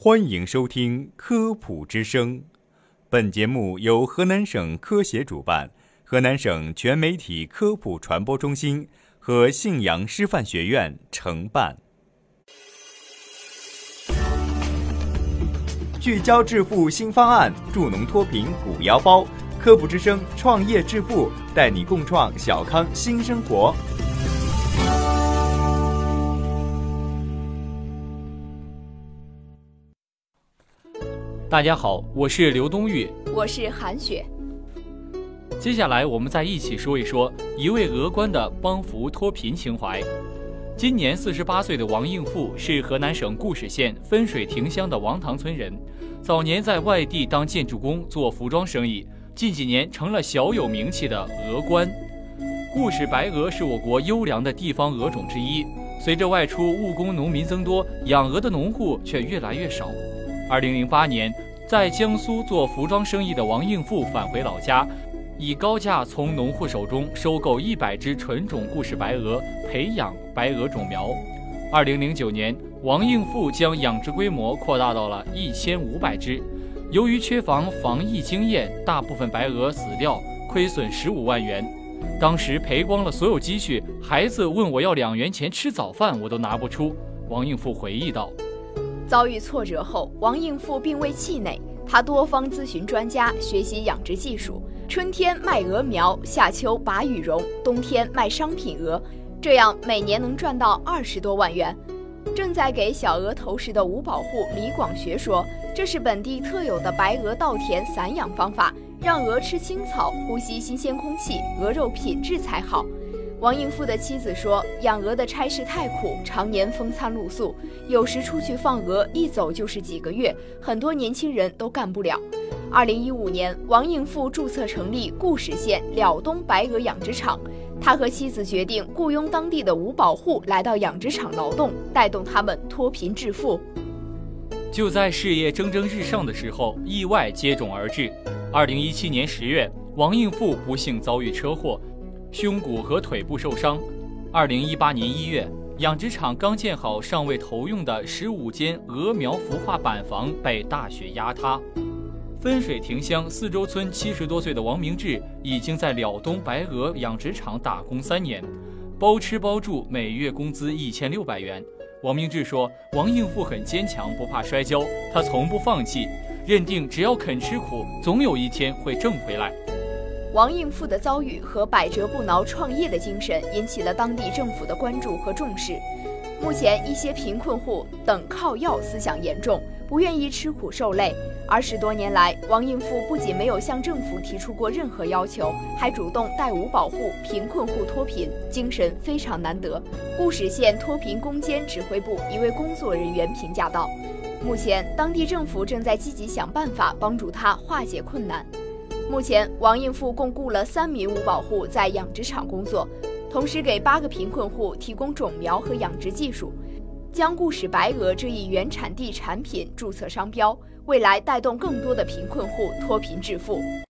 欢迎收听《科普之声》，本节目由河南省科协主办，河南省全媒体科普传播中心和信阳师范学院承办。聚焦致富新方案，助农脱贫鼓腰包。科普之声创业致富，带你共创小康新生活。大家好，我是刘冬玉，我是韩雪。接下来，我们再一起说一说一位俄官的帮扶脱贫情怀。今年四十八岁的王应富是河南省固始县分水亭乡的王塘村人，早年在外地当建筑工做服装生意，近几年成了小有名气的俄官。固始白鹅是我国优良的地方鹅种之一，随着外出务工农民增多，养鹅的农户却越来越少。二零零八年，在江苏做服装生意的王应富返回老家，以高价从农户手中收购一百只纯种故事白鹅，培养白鹅种苗。二零零九年，王应富将养殖规模扩大到了一千五百只。由于缺乏防疫经验，大部分白鹅死掉，亏损十五万元。当时赔光了所有积蓄，孩子问我要两元钱吃早饭，我都拿不出。王应富回忆道。遭遇挫折后，王应富并未气馁，他多方咨询专家，学习养殖技术。春天卖鹅苗，夏秋拔羽绒，冬天卖商品鹅，这样每年能赚到二十多万元。正在给小鹅投食的五保户李广学说：“这是本地特有的白鹅稻田散养方法，让鹅吃青草，呼吸新鲜空气，鹅肉品质才好。”王应富的妻子说：“养鹅的差事太苦，常年风餐露宿，有时出去放鹅，一走就是几个月，很多年轻人都干不了。”二零一五年，王应富注册成立固始县了东白鹅养殖场，他和妻子决定雇佣当地的五保户来到养殖场劳动，带动他们脱贫致富。就在事业蒸蒸日上的时候，意外接踵而至。二零一七年十月，王应富不幸遭遇车祸。胸骨和腿部受伤。二零一八年一月，养殖场刚建好、尚未投用的十五间鹅苗孵化板房被大雪压塌。分水亭乡四周村七十多岁的王明志已经在了东白鹅养殖场打工三年，包吃包住，每月工资一千六百元。王明志说：“王应富很坚强，不怕摔跤，他从不放弃，认定只要肯吃苦，总有一天会挣回来。”王应富的遭遇和百折不挠创业的精神引起了当地政府的关注和重视。目前，一些贫困户等靠要思想严重，不愿意吃苦受累。二十多年来，王应富不仅没有向政府提出过任何要求，还主动带五保户、贫困户脱贫，精神非常难得。固始县脱贫攻坚指挥部一位工作人员评价道：“目前，当地政府正在积极想办法帮助他化解困难。”目前，王应富共雇了三名五保户在养殖场工作，同时给八个贫困户提供种苗和养殖技术，将固始白鹅这一原产地产品注册商标，未来带动更多的贫困户脱贫致富。